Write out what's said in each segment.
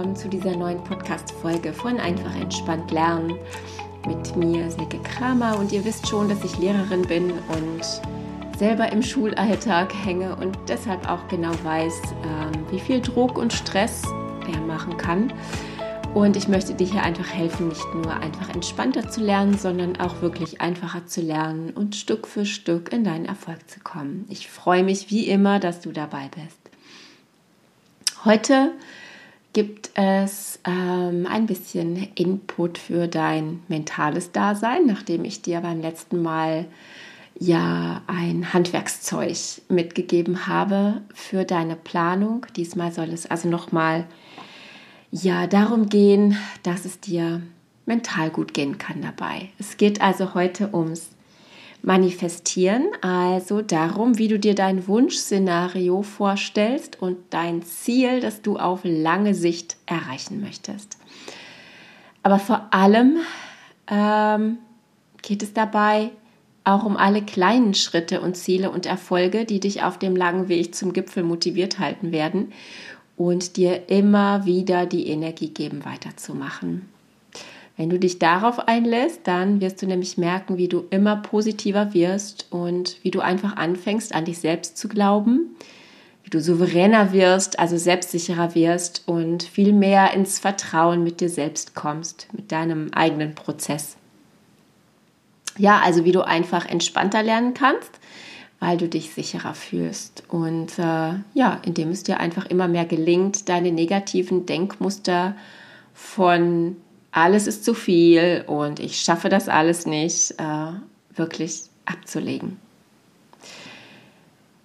willkommen zu dieser neuen Podcast-Folge von Einfach entspannt lernen mit mir, Silke Kramer. Und ihr wisst schon, dass ich Lehrerin bin und selber im Schulalltag hänge und deshalb auch genau weiß, ähm, wie viel Druck und Stress er machen kann. Und ich möchte dir hier einfach helfen, nicht nur einfach entspannter zu lernen, sondern auch wirklich einfacher zu lernen und Stück für Stück in deinen Erfolg zu kommen. Ich freue mich wie immer, dass du dabei bist. Heute gibt es ähm, ein bisschen Input für dein mentales Dasein, nachdem ich dir beim letzten Mal ja ein Handwerkszeug mitgegeben habe für deine Planung. Diesmal soll es also nochmal ja darum gehen, dass es dir mental gut gehen kann dabei. Es geht also heute ums Manifestieren, also darum, wie du dir dein Wunschszenario vorstellst und dein Ziel, das du auf lange Sicht erreichen möchtest. Aber vor allem ähm, geht es dabei auch um alle kleinen Schritte und Ziele und Erfolge, die dich auf dem langen Weg zum Gipfel motiviert halten werden und dir immer wieder die Energie geben, weiterzumachen. Wenn du dich darauf einlässt, dann wirst du nämlich merken, wie du immer positiver wirst und wie du einfach anfängst, an dich selbst zu glauben, wie du souveräner wirst, also selbstsicherer wirst und viel mehr ins Vertrauen mit dir selbst kommst, mit deinem eigenen Prozess. Ja, also wie du einfach entspannter lernen kannst, weil du dich sicherer fühlst und äh, ja, indem es dir einfach immer mehr gelingt, deine negativen Denkmuster von alles ist zu viel und ich schaffe das alles nicht, äh, wirklich abzulegen.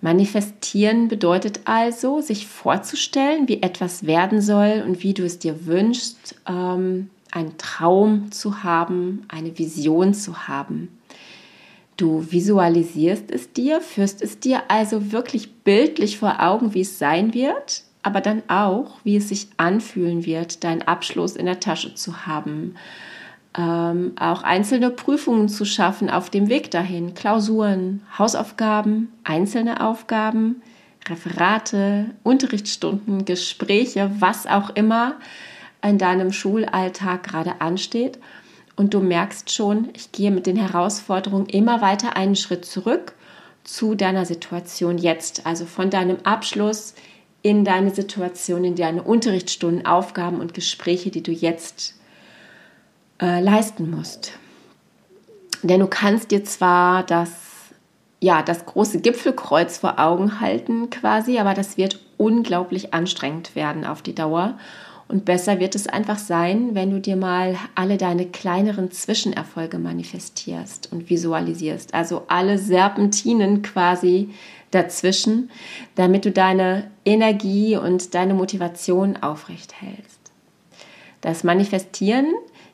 Manifestieren bedeutet also, sich vorzustellen, wie etwas werden soll und wie du es dir wünschst, ähm, einen Traum zu haben, eine Vision zu haben. Du visualisierst es dir, führst es dir also wirklich bildlich vor Augen, wie es sein wird aber dann auch, wie es sich anfühlen wird, deinen Abschluss in der Tasche zu haben, ähm, auch einzelne Prüfungen zu schaffen auf dem Weg dahin, Klausuren, Hausaufgaben, einzelne Aufgaben, Referate, Unterrichtsstunden, Gespräche, was auch immer in deinem Schulalltag gerade ansteht. Und du merkst schon, ich gehe mit den Herausforderungen immer weiter einen Schritt zurück zu deiner Situation jetzt, also von deinem Abschluss in deine Situation, in deine Unterrichtsstunden, Aufgaben und Gespräche, die du jetzt äh, leisten musst. Denn du kannst dir zwar das, ja, das große Gipfelkreuz vor Augen halten quasi, aber das wird unglaublich anstrengend werden auf die Dauer. Und besser wird es einfach sein, wenn du dir mal alle deine kleineren Zwischenerfolge manifestierst und visualisierst. Also alle Serpentinen quasi dazwischen, damit du deine Energie und deine Motivation aufrecht hältst. Das Manifestieren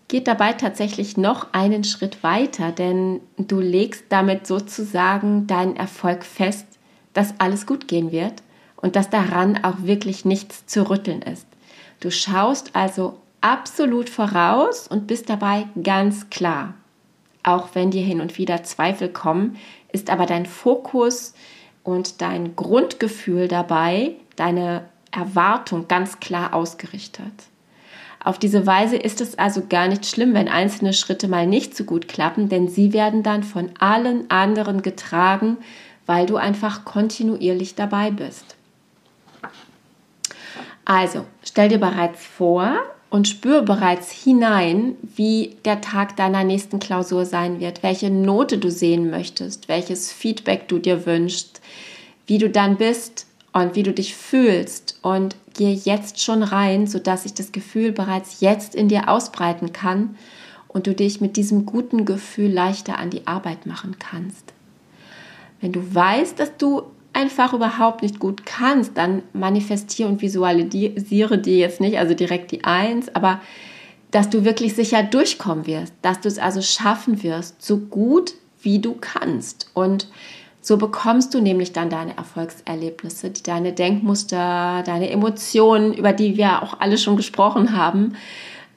geht dabei tatsächlich noch einen Schritt weiter, denn du legst damit sozusagen deinen Erfolg fest, dass alles gut gehen wird und dass daran auch wirklich nichts zu rütteln ist. Du schaust also absolut voraus und bist dabei ganz klar. Auch wenn dir hin und wieder Zweifel kommen, ist aber dein Fokus und dein Grundgefühl dabei, deine Erwartung ganz klar ausgerichtet. Auf diese Weise ist es also gar nicht schlimm, wenn einzelne Schritte mal nicht so gut klappen, denn sie werden dann von allen anderen getragen, weil du einfach kontinuierlich dabei bist. Also, stell dir bereits vor und spür bereits hinein, wie der Tag deiner nächsten Klausur sein wird, welche Note du sehen möchtest, welches Feedback du dir wünschst, wie du dann bist und wie du dich fühlst und geh jetzt schon rein, sodass sich das Gefühl bereits jetzt in dir ausbreiten kann und du dich mit diesem guten Gefühl leichter an die Arbeit machen kannst. Wenn du weißt, dass du einfach überhaupt nicht gut kannst, dann manifestiere und visualisiere dir jetzt nicht, also direkt die Eins, aber dass du wirklich sicher durchkommen wirst, dass du es also schaffen wirst, so gut wie du kannst. Und so bekommst du nämlich dann deine Erfolgserlebnisse, deine Denkmuster, deine Emotionen, über die wir auch alle schon gesprochen haben,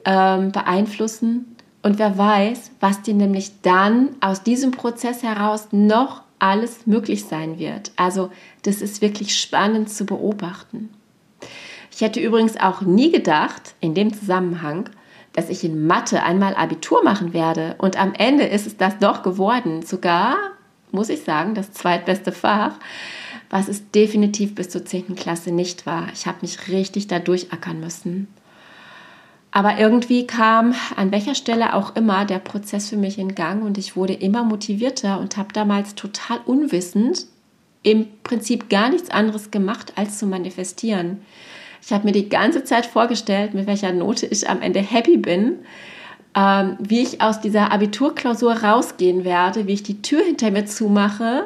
ähm, beeinflussen. Und wer weiß, was dir nämlich dann aus diesem Prozess heraus noch alles möglich sein wird. Also das ist wirklich spannend zu beobachten. Ich hätte übrigens auch nie gedacht, in dem Zusammenhang, dass ich in Mathe einmal Abitur machen werde. Und am Ende ist es das doch geworden. Sogar, muss ich sagen, das zweitbeste Fach, was es definitiv bis zur 10. Klasse nicht war. Ich habe mich richtig da durchackern müssen. Aber irgendwie kam an welcher Stelle auch immer der Prozess für mich in Gang und ich wurde immer motivierter und habe damals total unwissend im Prinzip gar nichts anderes gemacht, als zu manifestieren. Ich habe mir die ganze Zeit vorgestellt, mit welcher Note ich am Ende happy bin, ähm, wie ich aus dieser Abiturklausur rausgehen werde, wie ich die Tür hinter mir zumache,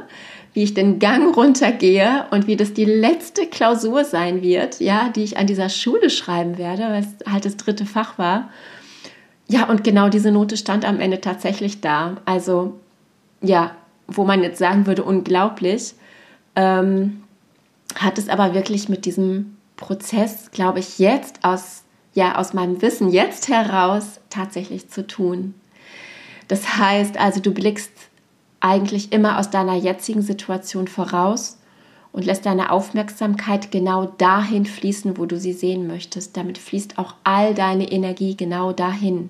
wie ich den Gang runtergehe und wie das die letzte Klausur sein wird, ja, die ich an dieser Schule schreiben werde, weil es halt das dritte Fach war. Ja, und genau diese Note stand am Ende tatsächlich da. Also, ja, wo man jetzt sagen würde, unglaublich, ähm, hat es aber wirklich mit diesem Prozess, glaube ich, jetzt aus, ja, aus meinem Wissen jetzt heraus tatsächlich zu tun. Das heißt also, du blickst eigentlich immer aus deiner jetzigen Situation voraus und lässt deine Aufmerksamkeit genau dahin fließen, wo du sie sehen möchtest. Damit fließt auch all deine Energie genau dahin.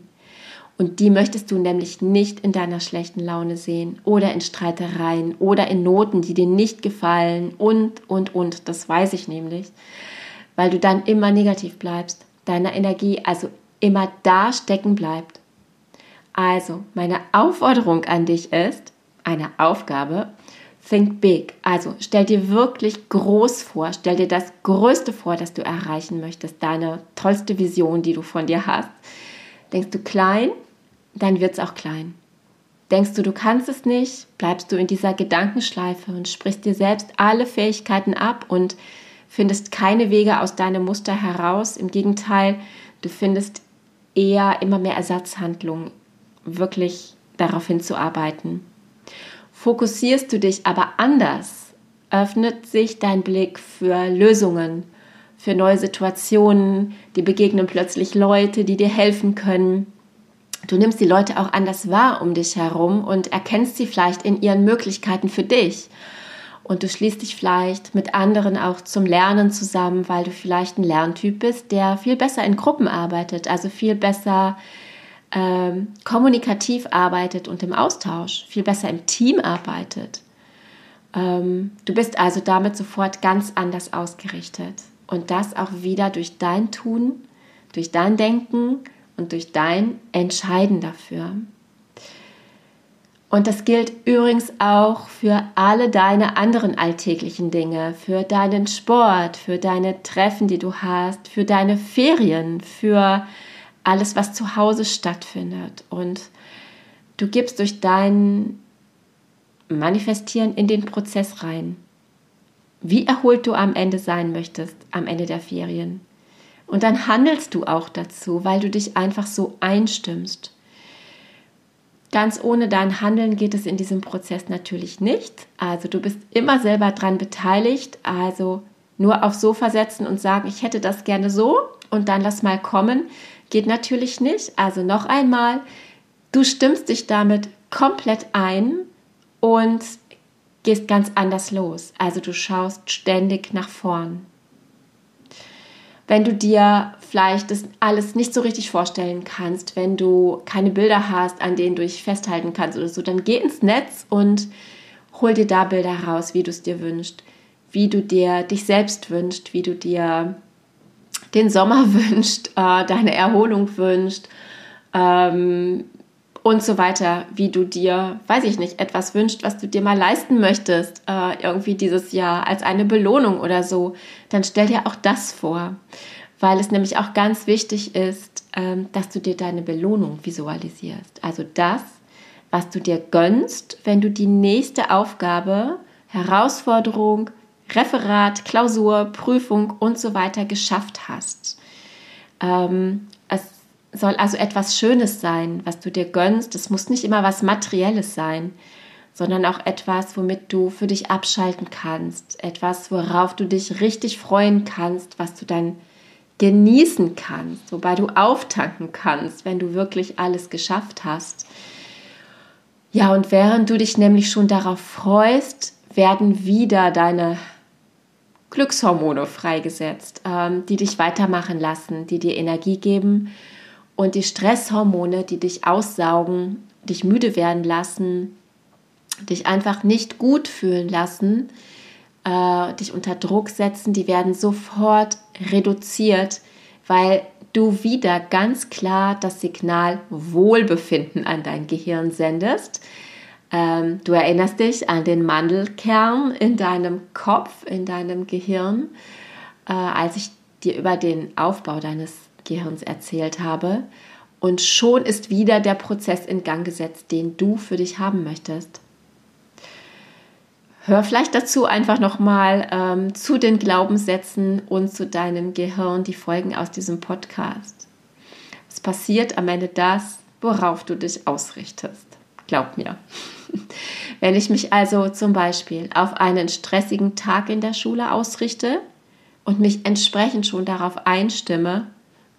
Und die möchtest du nämlich nicht in deiner schlechten Laune sehen oder in Streitereien oder in Noten, die dir nicht gefallen und, und, und. Das weiß ich nämlich weil du dann immer negativ bleibst, deine Energie also immer da stecken bleibt. Also, meine Aufforderung an dich ist, eine Aufgabe, think big. Also, stell dir wirklich groß vor, stell dir das Größte vor, das du erreichen möchtest, deine tollste Vision, die du von dir hast. Denkst du klein, dann wird es auch klein. Denkst du, du kannst es nicht, bleibst du in dieser Gedankenschleife und sprichst dir selbst alle Fähigkeiten ab und findest keine Wege aus deinem Muster heraus. Im Gegenteil, du findest eher immer mehr Ersatzhandlungen, wirklich darauf hinzuarbeiten. Fokussierst du dich aber anders, öffnet sich dein Blick für Lösungen, für neue Situationen, die begegnen plötzlich Leute, die dir helfen können. Du nimmst die Leute auch anders wahr um dich herum und erkennst sie vielleicht in ihren Möglichkeiten für dich und du schließt dich vielleicht mit anderen auch zum Lernen zusammen, weil du vielleicht ein Lerntyp bist, der viel besser in Gruppen arbeitet, also viel besser ähm, kommunikativ arbeitet und im Austausch, viel besser im Team arbeitet. Ähm, du bist also damit sofort ganz anders ausgerichtet. Und das auch wieder durch dein Tun, durch dein Denken und durch dein Entscheiden dafür. Und das gilt übrigens auch für alle deine anderen alltäglichen Dinge, für deinen Sport, für deine Treffen, die du hast, für deine Ferien, für alles, was zu Hause stattfindet. Und du gibst durch dein Manifestieren in den Prozess rein, wie erholt du am Ende sein möchtest, am Ende der Ferien. Und dann handelst du auch dazu, weil du dich einfach so einstimmst. Ganz ohne dein Handeln geht es in diesem Prozess natürlich nicht. Also du bist immer selber dran beteiligt. Also nur aufs Sofa setzen und sagen, ich hätte das gerne so und dann lass mal kommen, geht natürlich nicht. Also noch einmal, du stimmst dich damit komplett ein und gehst ganz anders los. Also du schaust ständig nach vorn. Wenn du dir vielleicht das alles nicht so richtig vorstellen kannst, wenn du keine Bilder hast, an denen du dich festhalten kannst oder so, dann geh ins Netz und hol dir da Bilder raus, wie du es dir wünschst, wie du dir dich selbst wünschst, wie du dir den Sommer wünschst, äh, deine Erholung wünschst ähm, und so weiter, wie du dir, weiß ich nicht, etwas wünschst, was du dir mal leisten möchtest, äh, irgendwie dieses Jahr als eine Belohnung oder so, dann stell dir auch das vor weil es nämlich auch ganz wichtig ist, ähm, dass du dir deine Belohnung visualisierst. Also das, was du dir gönnst, wenn du die nächste Aufgabe, Herausforderung, Referat, Klausur, Prüfung und so weiter geschafft hast. Ähm, es soll also etwas Schönes sein, was du dir gönnst. Es muss nicht immer was Materielles sein, sondern auch etwas, womit du für dich abschalten kannst. Etwas, worauf du dich richtig freuen kannst, was du dann genießen kannst, wobei du auftanken kannst, wenn du wirklich alles geschafft hast. Ja, und während du dich nämlich schon darauf freust, werden wieder deine Glückshormone freigesetzt, ähm, die dich weitermachen lassen, die dir Energie geben und die Stresshormone, die dich aussaugen, dich müde werden lassen, dich einfach nicht gut fühlen lassen, äh, dich unter Druck setzen, die werden sofort reduziert, weil du wieder ganz klar das Signal Wohlbefinden an dein Gehirn sendest. Ähm, du erinnerst dich an den Mandelkern in deinem Kopf, in deinem Gehirn, äh, als ich dir über den Aufbau deines Gehirns erzählt habe. Und schon ist wieder der Prozess in Gang gesetzt, den du für dich haben möchtest. Hör vielleicht dazu einfach nochmal ähm, zu den Glaubenssätzen und zu deinem Gehirn die Folgen aus diesem Podcast. Es passiert am Ende das, worauf du dich ausrichtest. Glaub mir. Wenn ich mich also zum Beispiel auf einen stressigen Tag in der Schule ausrichte und mich entsprechend schon darauf einstimme,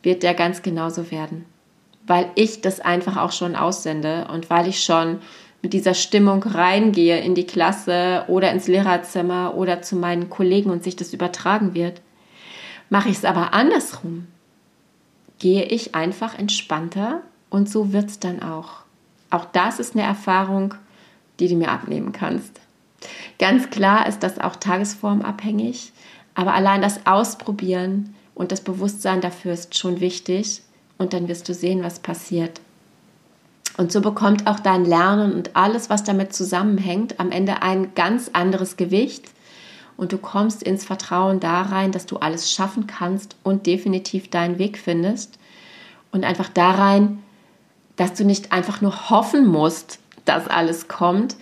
wird der ganz genauso werden. Weil ich das einfach auch schon aussende und weil ich schon mit dieser Stimmung reingehe in die Klasse oder ins Lehrerzimmer oder zu meinen Kollegen und sich das übertragen wird. Mache ich es aber andersrum, gehe ich einfach entspannter und so wird es dann auch. Auch das ist eine Erfahrung, die du mir abnehmen kannst. Ganz klar ist das auch tagesformabhängig, aber allein das Ausprobieren und das Bewusstsein dafür ist schon wichtig und dann wirst du sehen, was passiert. Und so bekommt auch dein Lernen und alles, was damit zusammenhängt, am Ende ein ganz anderes Gewicht. Und du kommst ins Vertrauen da rein, dass du alles schaffen kannst und definitiv deinen Weg findest. Und einfach da rein, dass du nicht einfach nur hoffen musst, dass alles kommt,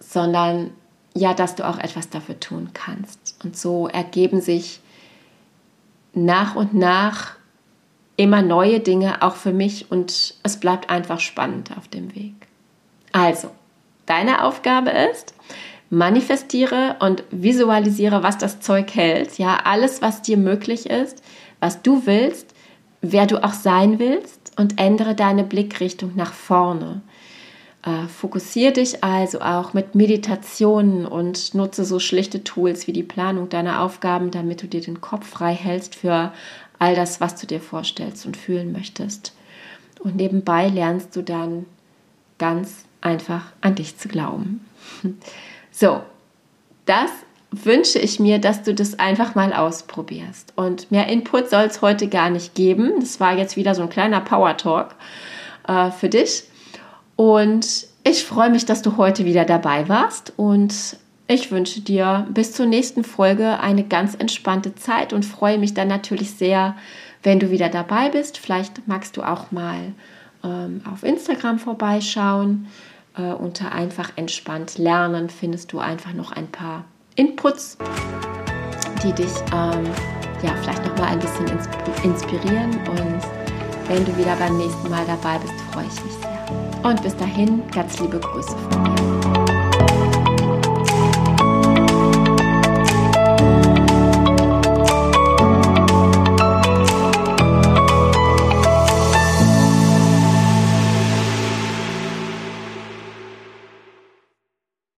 sondern ja, dass du auch etwas dafür tun kannst. Und so ergeben sich nach und nach immer neue Dinge, auch für mich und es bleibt einfach spannend auf dem Weg. Also, deine Aufgabe ist, manifestiere und visualisiere, was das Zeug hält. Ja, alles, was dir möglich ist, was du willst, wer du auch sein willst und ändere deine Blickrichtung nach vorne. Äh, fokussiere dich also auch mit Meditationen und nutze so schlichte Tools wie die Planung deiner Aufgaben, damit du dir den Kopf frei hältst für all das, was du dir vorstellst und fühlen möchtest. Und nebenbei lernst du dann ganz einfach an dich zu glauben. So, das wünsche ich mir, dass du das einfach mal ausprobierst. Und mehr Input soll es heute gar nicht geben. Das war jetzt wieder so ein kleiner Power Talk äh, für dich. Und ich freue mich, dass du heute wieder dabei warst und ich wünsche dir bis zur nächsten Folge eine ganz entspannte Zeit und freue mich dann natürlich sehr, wenn du wieder dabei bist. Vielleicht magst du auch mal ähm, auf Instagram vorbeischauen. Äh, unter einfach entspannt lernen findest du einfach noch ein paar Inputs, die dich ähm, ja vielleicht noch mal ein bisschen inspirieren. Und wenn du wieder beim nächsten Mal dabei bist, freue ich mich sehr. Und bis dahin, ganz liebe Grüße von mir.